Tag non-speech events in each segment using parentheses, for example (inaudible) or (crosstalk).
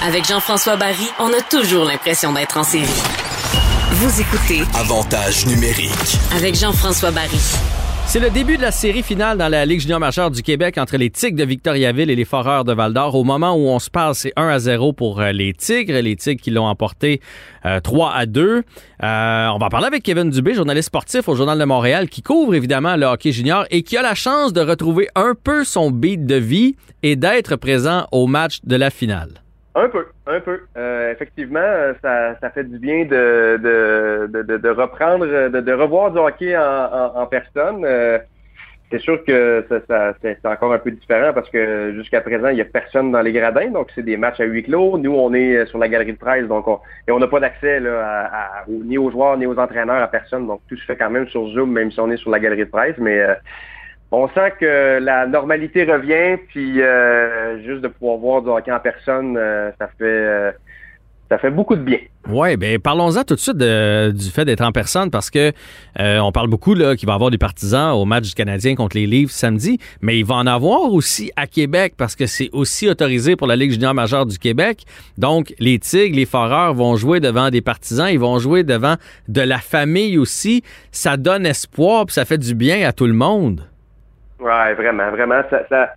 Avec Jean-François Barry, on a toujours l'impression d'être en série. Vous écoutez Avantage numérique. avec Jean-François Barry. C'est le début de la série finale dans la Ligue junior majeure du Québec entre les Tigres de Victoriaville et les Foreurs de Val-d'Or. Au moment où on se parle, c'est 1 à 0 pour euh, les Tigres. Les Tigres qui l'ont emporté euh, 3 à 2. Euh, on va parler avec Kevin Dubé, journaliste sportif au Journal de Montréal, qui couvre évidemment le hockey junior et qui a la chance de retrouver un peu son beat de vie et d'être présent au match de la finale. Un peu, un peu. Euh, effectivement, ça, ça fait du bien de, de, de, de- reprendre, de, revoir du hockey en, en, personne. Euh, c'est sûr que ça, ça- c'est encore un peu différent parce que jusqu'à présent, il n'y a personne dans les gradins, donc c'est des matchs à huis clos. Nous, on est sur la galerie de presse, donc on, et on n'a pas d'accès ni aux joueurs ni aux entraîneurs, à personne. Donc tout se fait quand même sur Zoom, même si on est sur la galerie de presse. Mais euh, on sent que la normalité revient, puis euh, juste de pouvoir voir du hockey en personne, euh, ça fait euh, ça fait beaucoup de bien. Oui, ben parlons-en tout de suite du fait d'être en personne parce que euh, on parle beaucoup là qu'il va y avoir des partisans au match du Canadien contre les Leafs samedi, mais il va en avoir aussi à Québec parce que c'est aussi autorisé pour la Ligue junior majeure du Québec. Donc les Tigres, les Foreurs vont jouer devant des partisans, ils vont jouer devant de la famille aussi. Ça donne espoir, puis ça fait du bien à tout le monde. Ouais, vraiment, vraiment. Ça, ça,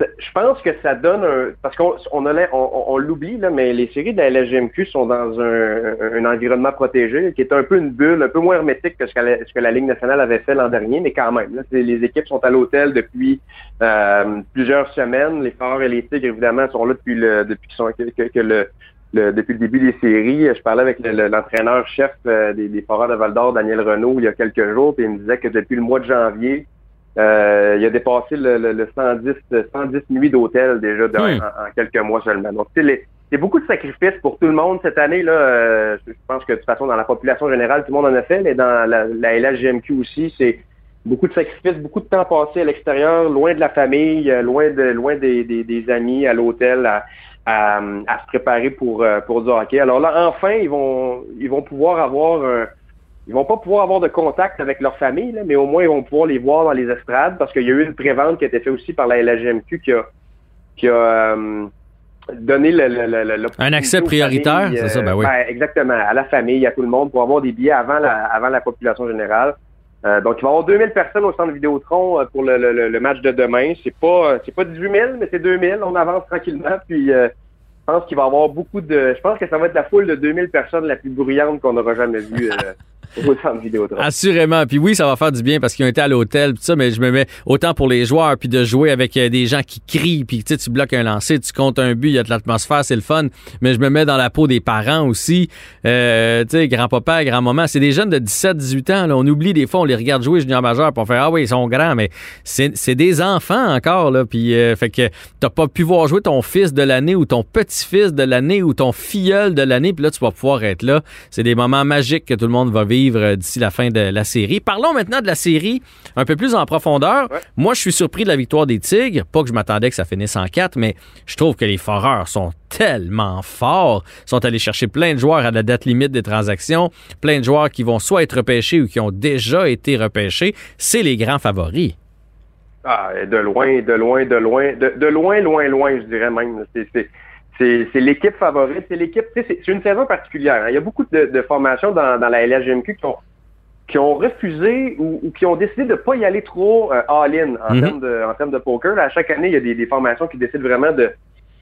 je pense que ça donne un. Parce qu'on on, on, on- l'oublie, là, mais les séries de la LGMQ sont dans un, un environnement protégé, qui est un peu une bulle, un peu moins hermétique que ce que la, ce que la Ligue nationale avait fait l'an dernier, mais quand même. Là, les équipes sont à l'hôtel depuis euh, plusieurs semaines. Les Foreurs et les Tigres, évidemment, sont là depuis le depuis qu'ils sont que, le, le- depuis le début des séries. Je parlais avec le- le- l'entraîneur-chef euh, des, des Foreurs de Val-d'Or, Daniel Renault, il y a quelques jours, puis il me disait que depuis le mois de janvier, euh, il a dépassé le, le, le 110, 110 nuits d'hôtel déjà Hmm. en, en quelques mois seulement. Donc, c'est beaucoup de sacrifices pour tout le monde cette année. là. euh, je pense que de toute façon, dans la population générale, tout le monde en a fait, mais dans la, la LHGMQ aussi, c'est beaucoup de sacrifices, beaucoup de temps passé à l'extérieur, loin de la famille, euh, loin de loin des, des, des amis, à l'hôtel, à, à, à se préparer pour, euh, pour du hockey. Alors là, enfin, ils vont ils vont pouvoir avoir un ils vont pas pouvoir avoir de contact avec leur famille, là, mais au moins ils vont pouvoir les voir dans les estrades parce qu'il y a eu une prévente qui a été faite aussi par la LHGMQ qui a, qui a euh, donné le, le, le- le- Un accès prioritaire, c'est ça, ben oui. exactement, à la famille, à tout le monde, pour avoir des billets avant la, avant la population générale. Euh, donc, il va y avoir 2000 personnes au centre Vidéotron euh, pour le, le, le- match de demain. C'est pas, euh, c'est pas 18 000, mais c'est 2000. On avance tranquillement. Puis, euh, je pense qu'il va y avoir beaucoup de. Je pense que ça va être la foule de 2000 personnes la plus bruyante qu'on aura jamais vue euh, Assurément. Puis oui, ça va faire du bien parce qu'ils ont été à l'hôtel, puis ça, mais je me mets autant pour les joueurs, puis de jouer avec euh, des gens qui crient, puis tu bloques un lancer, tu comptes un but, il y a de l'atmosphère, c'est le fun. Mais je me mets dans la peau des parents aussi. Euh, grand-papa, grand-maman, c'est des jeunes de 17, 18 ans. Là. On oublie des fois, on les regarde jouer junior majeur, on fait Ah oui, ils sont grands, mais c'est c'est des enfants encore, là. Puis euh, fait que t'as pas pu voir jouer ton fils de l'année ou ton petit-fils de l'année ou ton filleul de l'année, puis là, tu vas pouvoir être là. C'est des moments magiques que tout le monde va vivre d'ici la fin de la série. Parlons maintenant de la série un peu plus en profondeur. Ouais. Moi, je suis surpris de la victoire des Tigres. Pas que je m'attendais que ça finisse en 4, mais je trouve que les Foreurs sont tellement forts. Ils sont allés chercher plein de joueurs à la date limite des transactions, plein de joueurs qui vont soit être repêchés ou qui ont déjà été repêchés. C'est les grands favoris. Ah, de loin, de loin, de loin, de, de loin, loin, loin, je dirais même. C'est, c'est, l'équipe favorite, c'est l'équipe, c'est, une saison particulière. hein. Il y a beaucoup de, de formations dans, dans la LHGMQ qui ont, qui ont refusé ou, ou qui ont décidé de ne pas y aller trop euh, all-in en, Mhm. termes de, en termes de poker. Là, à chaque année, il y a des, des formations qui décident vraiment de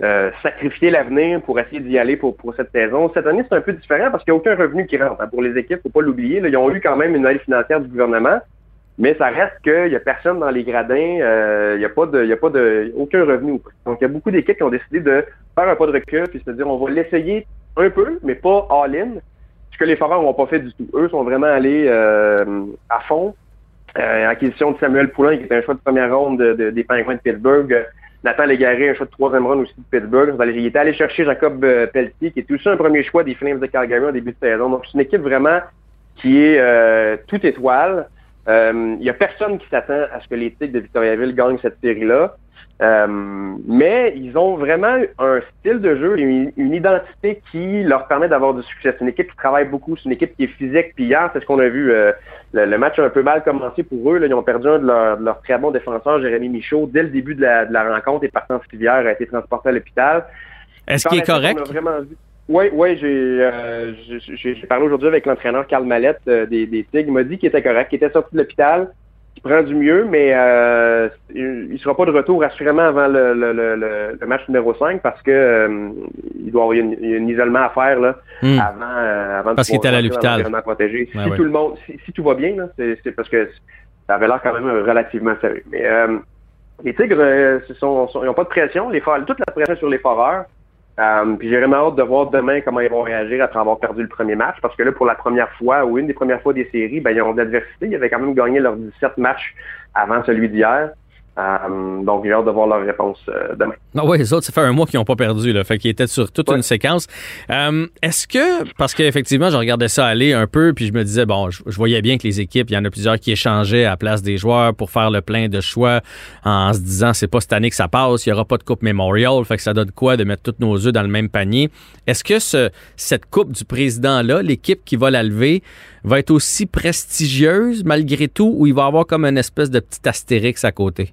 euh, sacrifier l'avenir pour essayer d'y aller pour, pour cette saison. Cette année, c'est un peu différent parce qu'il n'y a aucun revenu qui rentre. hein. Pour les équipes, faut pas l'oublier. Ils ont eu quand même une aide financière du gouvernement. Mais ça reste qu'il n'y a personne dans les gradins, euh, il n'y a pas de, a pas de, aucun revenu. Donc il y a beaucoup d'équipes qui ont décidé de faire un pas de recul puis se dire on va l'essayer un peu, mais pas all-in. Ce que les Foreurs n'ont pas fait du tout. Eux sont vraiment allés euh, à fond. Euh, de Samuel Poulain, qui était un choix de première ronde de- de- des Penguins de Pittsburgh. Euh, Nathan Légaré, un choix de troisième ronde aussi de Pittsburgh. Il était allé chercher Jacob euh, Pelletier, qui est aussi un premier choix des Flames de Calgary en début de saison. Donc c'est une équipe vraiment qui est euh, toute étoile. Euh, Il y a personne qui s'attend à ce que les Tigres de Victoriaville gagnent cette série-là. Euh, mais ils ont vraiment un style de jeu une, une identité qui leur permet d'avoir du succès. C'est une équipe qui travaille beaucoup, c'est une équipe qui est physique. Puis hier, c'est ce qu'on a vu. euh, le, le match a un peu mal commencé pour eux. Là. Ils ont perdu un de leurs de leurs très bons défenseurs, Jérémy Michaud, dès le début de la, de la rencontre. Et partant Rivière a été transporté à l'hôpital. Est-ce qu'il est correct? Oui, oui, euh, j'ai parlé aujourd'hui avec l'entraîneur Carl Mallette euh, des, des Tigres. Il m'a dit qu'il était correct, qu'il était sorti de l'hôpital, qu'il prend du mieux, mais euh, il ne sera pas de retour assurément avant le, le, le, match numéro 5 parce que euh, il doit avoir un isolement à faire là, hmm. avant, avant Parce qu'il était à l'hôpital. Si tout le monde, si, tout va bien, c'est parce que ça avait l'air quand même relativement sérieux. Mais les Tigres, ils n'ont pas de pression. Les, toute la pression sur les foreurs. Euh, puis j'ai vraiment hâte de voir demain comment ils vont réagir après avoir perdu le premier match, parce que là, pour la première fois, ou une des premières fois des séries, ben, ils ont de l'adversité. Ils avaient quand même gagné leurs 17 matchs avant celui d'hier. Euh, donc, j'ai hâte de voir leur réponse euh, demain. Ah oui, les autres, ça fait un mois qu'ils n'ont pas perdu, là, fait qu'ils étaient sur toute une séquence. Euh, est-ce que, parce qu'effectivement, je regardais ça aller un peu, puis je me disais, bon, je, voyais bien que les équipes, il y en a plusieurs qui échangeaient à la place des joueurs pour faire le plein de choix en se disant, c'est pas cette année que ça passe, il n'y aura pas de Coupe Memorial, fait que ça donne quoi de mettre tous nos œufs dans le même panier? Est-ce que ce, cette Coupe du Président-là, l'équipe qui va la lever, va être aussi prestigieuse malgré tout, ou il va avoir comme une espèce de petit astérix à côté?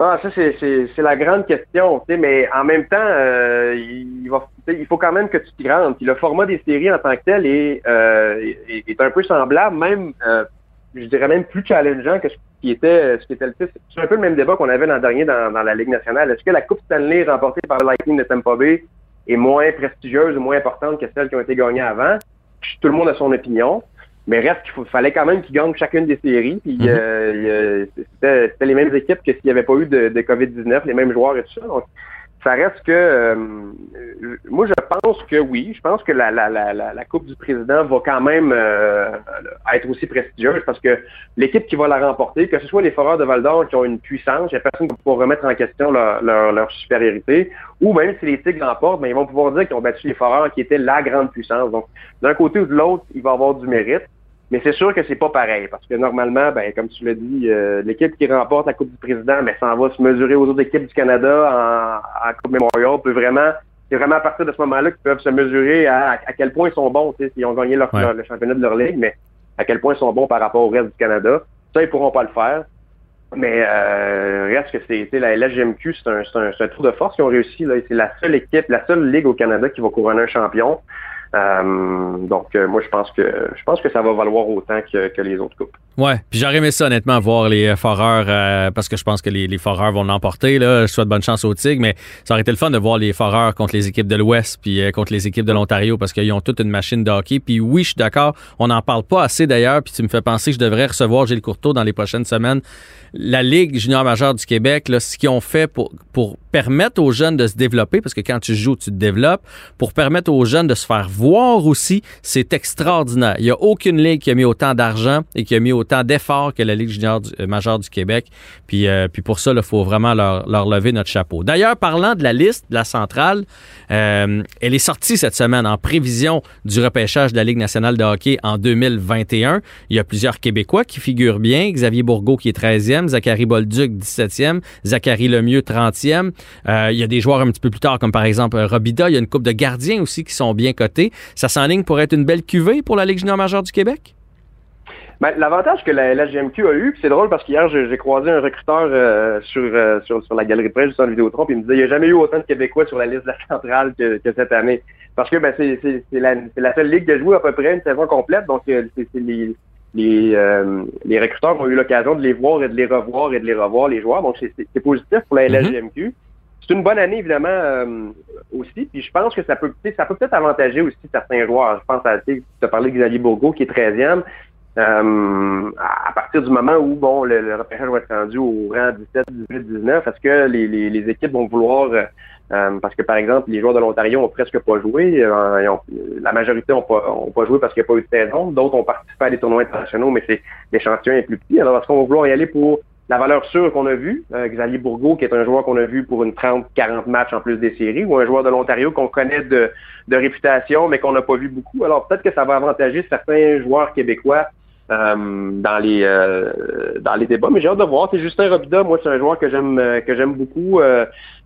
Ah, ça, c'est la grande question. Mais en même temps, euh, il, faut quand même que tu te rentres. Puis le format des séries en tant que tel est, euh, est, un peu semblable, même, euh, je dirais même plus challengeant que ce qui était, ce qui était le C'est un peu le même débat qu'on avait l'an dernier dans, dans, la Ligue nationale. Est-ce que la Coupe Stanley remportée par le Lightning de Tampa Bay est moins prestigieuse ou moins importante que celles qui ont été gagnées avant? Tout le monde a son opinion. Mais reste qu'il fallait quand même qu'ils gagnent chacune des séries. Puis mhm. euh, c'était les mêmes équipes que s'il n'y avait pas eu de, COVID-19, les mêmes joueurs et tout ça. Donc, ça reste que euh, moi je pense que oui, je pense que la, la, la, la Coupe du Président va quand même euh, être aussi prestigieuse parce que l'équipe qui va la remporter, que ce soit les Foreurs de Val d'Or qui ont une puissance, il n'y a personne qui va pouvoir remettre en question leur, leur, supériorité, ou même si les Tigres l'emportent, ben, ils vont pouvoir dire qu'ils ont battu les Foreurs qui étaient la grande puissance. Donc, d'un côté ou de l'autre, il va avoir du mérite. Mais c'est sûr que c'est pas pareil, parce que normalement, ben, comme tu l'as dit, euh, l'équipe qui remporte la Coupe du Président, ben, s'en va se mesurer aux autres équipes du Canada en, Coupe Memorial. Peut vraiment, c'est vraiment à partir de ce moment-là qu'ils peuvent se mesurer à, à quel point ils sont bons, s'ils ont gagné leur, le championnat de leur ligue, mais à quel point ils sont bons par rapport au reste du Canada. Ça, ils pourront pas le faire. Mais euh, reste que c'est la LGMQ, c'est un, un, un, tour de force qu'ils ont réussi. C'est la seule équipe, la seule ligue au Canada qui va couronner un champion. Euh, donc, euh, moi, je pense que je pense que ça va valoir autant que, les autres coupes. Ouais, puis j'aurais aimé ça, honnêtement, voir les foreurs, euh, parce que je pense que les, les foreurs vont l'emporter. Là. Je souhaite bonne chance aux Tigres, mais ça aurait été le fun de voir les foreurs contre les équipes de l'Ouest, puis contre les équipes de l'Ontario, parce qu'ils ont toute une machine de hockey. Puis oui, je suis d'accord, on n'en parle pas assez d'ailleurs, puis tu me fais penser que je devrais recevoir Gilles Courteau dans les prochaines semaines. La Ligue junior majeure du Québec, là, ce qu'ils ont fait pour, pour permettre aux jeunes de se développer, parce que quand tu joues, tu te développes, pour permettre aux jeunes de se faire voir aussi, c'est extraordinaire. Il n'y a aucune ligue qui a mis autant d'argent et qui a mis autant d'efforts que la Ligue junior du, euh, majeure du Québec. Puis, euh, puis pour ça, il faut vraiment leur, leur, lever notre chapeau. D'ailleurs, parlant de la liste de la centrale, euh, elle est sortie cette semaine en prévision du repêchage de la Ligue nationale de hockey en 2021. Il y a plusieurs Québécois qui figurent bien. Xavier Bourgault qui est 13e, Zachary Bolduc 17e, Zachary Lemieux 30e. il y a des joueurs un petit peu plus tard comme par exemple Robida. Il y a une coupe de gardiens aussi qui sont bien cotés. Ça ça s'enligne pour être une belle cuvée pour la Ligue junior majeure du Québec? Ben, L'avantage que la LGMQ a eu, c'est drôle parce qu'hier, j'ai croisé un recruteur euh, euh, sur, sur, la galerie de presse, juste en Vidéotron, puis il me disait il n'y a jamais eu autant de Québécois sur la liste de la centrale que, cette année. Parce que ben, c'est la, la, seule ligue qui a joué à peu près une saison complète, donc euh, les, les, les recruteurs ont eu l'occasion de les voir et de les revoir et de les revoir, les joueurs. Donc, c'est positif pour la LGMQ. Mm-hmm c'est une bonne année, évidemment, euh, aussi. Puis je pense que ça peut ça peut peut-être avantager aussi certains joueurs. Je pense à, tu as parlé de Xavier Bourgault, qui est 13e. Euh, à partir du moment où, bon, le, le, va être rendu au rang 17, 18, 19, est-ce que les, les, les, équipes vont vouloir... Euh, parce que, par exemple, les joueurs de l'Ontario ont presque pas joué. la majorité n'ont pas, ont pas joué parce qu'il n'y a pas eu de saison. D'autres ont participé à des tournois internationaux, mais c'est l'échantillon est plus petit. Alors, est-ce qu'on va vouloir y aller pour la valeur sûre qu'on a vue, euh, Xavier Bourgault, qui est un joueur qu'on a vu pour une 30-40 matchs en plus des séries, ou un joueur de l'Ontario qu'on connaît de, de, réputation, mais qu'on n'a pas vu beaucoup. Alors peut-être que ça va avantager certains joueurs québécois dans les euh, dans les débats, mais j'ai hâte de voir. C'est Justin Robida, moi c'est un joueur que j'aime que j'aime beaucoup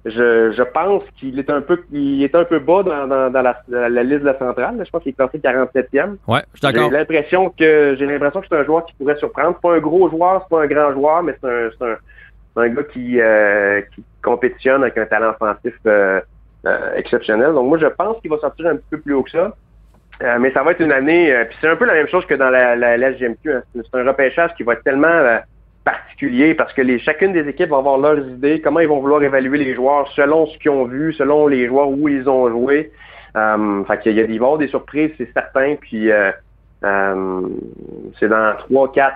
je, je pense qu'il est un peu il est un peu bas dans, dans, dans la, la, liste de la centrale. Je pense qu'il est classé 47e. Ouais, je suis d'accord. J'ai l'impression que j'ai l'impression que c'est un joueur qui pourrait surprendre. C'est pas un gros joueur, c'est pas un grand joueur, mais c'est un, c'est un, un, gars qui, euh, qui compétitionne avec un talent offensif euh, exceptionnel. Donc moi, je pense qu'il va sortir un petit peu plus haut que ça. Mais ça va être une année, puis c'est un peu la même chose que dans la, la, SGMQ. Hein. C'est un repêchage qui va être tellement particulier parce que les, chacune des équipes va avoir leurs idées, comment ils vont vouloir évaluer les joueurs selon ce qu'ils ont vu, selon les joueurs où ils ont joué. Euh, fait qu'il y a, il va y avoir des surprises, c'est certain. Puis euh, euh, c'est dans 3, 4,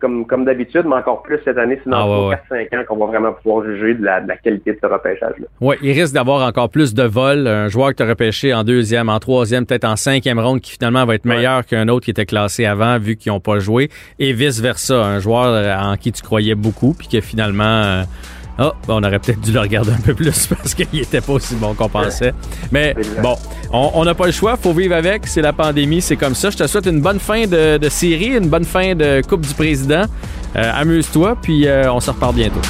comme, comme d'habitude, mais encore plus cette année, c'est dans 3, 4, 5 ans qu'on va vraiment pouvoir juger de la, de la qualité de ce repêchage-là. Oui, il risque d'avoir encore plus de vols. Un joueur que tu as repêché en deuxième, en troisième, peut-être en cinquième ronde, qui finalement va être meilleur qu'un autre qui était classé avant, vu qu'ils n'ont pas joué. Et vice-versa, un joueur en qui tu croyais beaucoup, puis que finalement... Euh, oh, on aurait peut-être dû le regarder un peu plus (laughs) parce qu'il était pas aussi bon qu'on pensait. Mais bon, on n'a pas le choix, faut vivre avec. C'est la pandémie, c'est comme ça. Je te souhaite une bonne fin de, série, une bonne fin de Coupe du Président. Euh, amuse-toi, puis euh, on se reparle bientôt.